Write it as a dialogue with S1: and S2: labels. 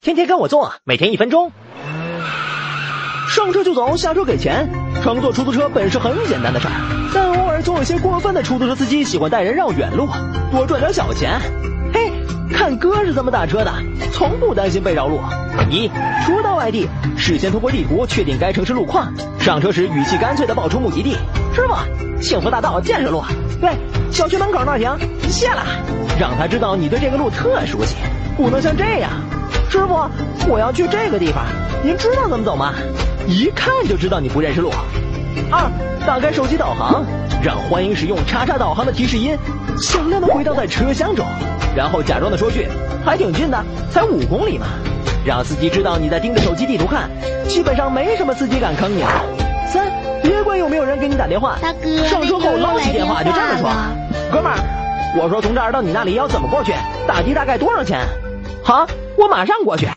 S1: 天天跟我坐，每天一分钟。上车就走，下车给钱。乘坐出租车本是很简单的事儿，但偶尔总有些过分的出租车司机喜欢带人绕远路，多赚点小钱。嘿，看哥是怎么打车的，从不担心被绕路。一，初到外地，事先通过地图确定该城市路况，上车时语气干脆的报出目的地。师傅，幸福大道建设路，对，小区门口那停，谢了。让他知道你对这个路特熟悉，不能像这样。师傅，我要去这个地方，您知道怎么走吗？一看就知道你不认识路。二，打开手机导航，让欢迎使用叉叉导航的提示音响亮的回荡在车厢中，然后假装的说句还挺近的，才五公里嘛，让司机知道你在盯着手机地图看，基本上没什么司机敢坑你了。三，别管有没有人给你打电话，
S2: 大哥，
S1: 上车后捞起电话就这么说，哥们儿，我说从这儿到你那里要怎么过去，打的大概多少钱？好，我马上过去。